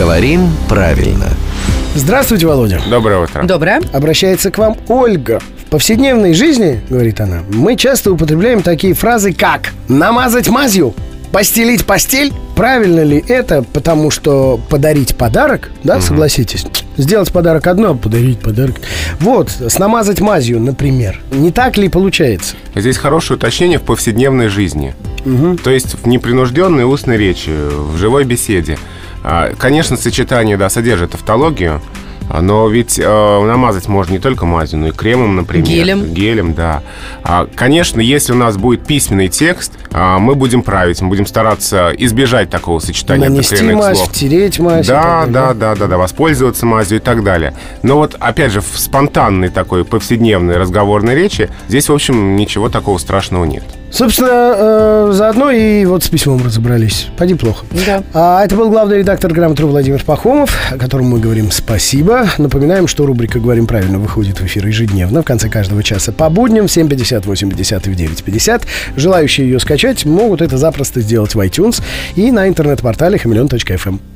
Говорим правильно. Здравствуйте, Володя. Доброе утро. Доброе. Обращается к вам Ольга. В повседневной жизни, говорит она, мы часто употребляем такие фразы, как «намазать мазью», «постелить постель». Правильно ли это, потому что подарить подарок, да, согласитесь? Сделать подарок одно, а подарить подарок. Вот, с намазать мазью, например. Не так ли получается? Здесь хорошее уточнение в повседневной жизни. То есть в непринужденной устной речи, в живой беседе. А, Конечно, сочетание, да, содержит тавтологию, а, но ведь э, намазать можно не только мазью, но и кремом, например. Гелем. Гелем, да. А, Конечно, если у нас будет письменный текст, а, мы будем править, мы будем стараться избежать такого сочетания Нанести мазь, слов. втереть мазь. Да, так далее. да, да, да, да, воспользоваться мазью и так далее. Но вот, опять же, в спонтанной такой повседневной разговорной речи здесь, в общем, ничего такого страшного нет. Собственно, э, заодно и вот с письмом разобрались. Пойди плохо. Да. А это был главный редактор «Грамотру» Владимир Пахомов, которому мы говорим спасибо. Напоминаем, что рубрика «Говорим правильно» выходит в эфир ежедневно в конце каждого часа по будням в 7.50, 8.50 и в 9.50. Желающие ее скачать могут это запросто сделать в iTunes и на интернет-портале хамелеон.фм.